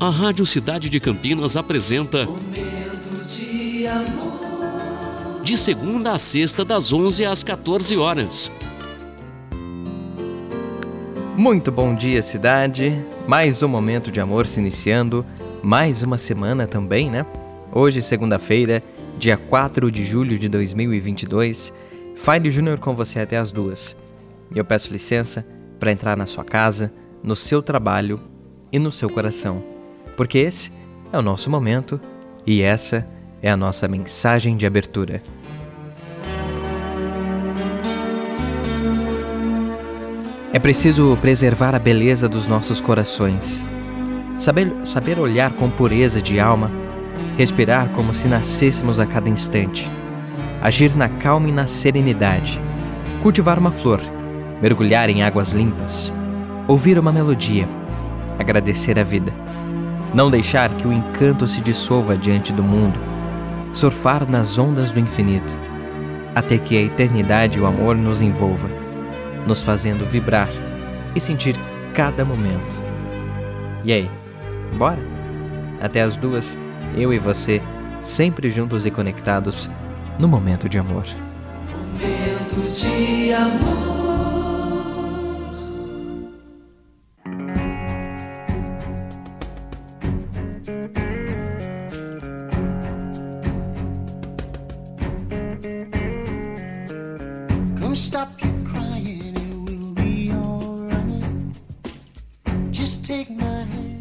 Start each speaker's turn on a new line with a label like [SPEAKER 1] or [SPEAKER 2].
[SPEAKER 1] A Rádio Cidade de Campinas apresenta
[SPEAKER 2] Momento de amor.
[SPEAKER 1] de segunda a sexta das 11 às 14 horas.
[SPEAKER 3] Muito bom dia, cidade. Mais um momento de amor se iniciando, mais uma semana também, né? Hoje, segunda-feira, dia 4 de julho de 2022, File Júnior com você até as duas. E eu peço licença para entrar na sua casa, no seu trabalho e no seu coração, porque esse é o nosso momento e essa é a nossa mensagem de abertura. É preciso preservar a beleza dos nossos corações, saber, saber olhar com pureza de alma, respirar como se nascêssemos a cada instante, agir na calma e na serenidade, cultivar uma flor, mergulhar em águas limpas, ouvir uma melodia, agradecer a vida, não deixar que o encanto se dissolva diante do mundo, surfar nas ondas do infinito, até que a eternidade e o amor nos envolva nos fazendo vibrar e sentir cada momento. E aí, bora? Até as duas, eu e você, sempre juntos e conectados no momento de amor.
[SPEAKER 2] Momento de amor. Come stop crying, it will be alright. Just take my hand.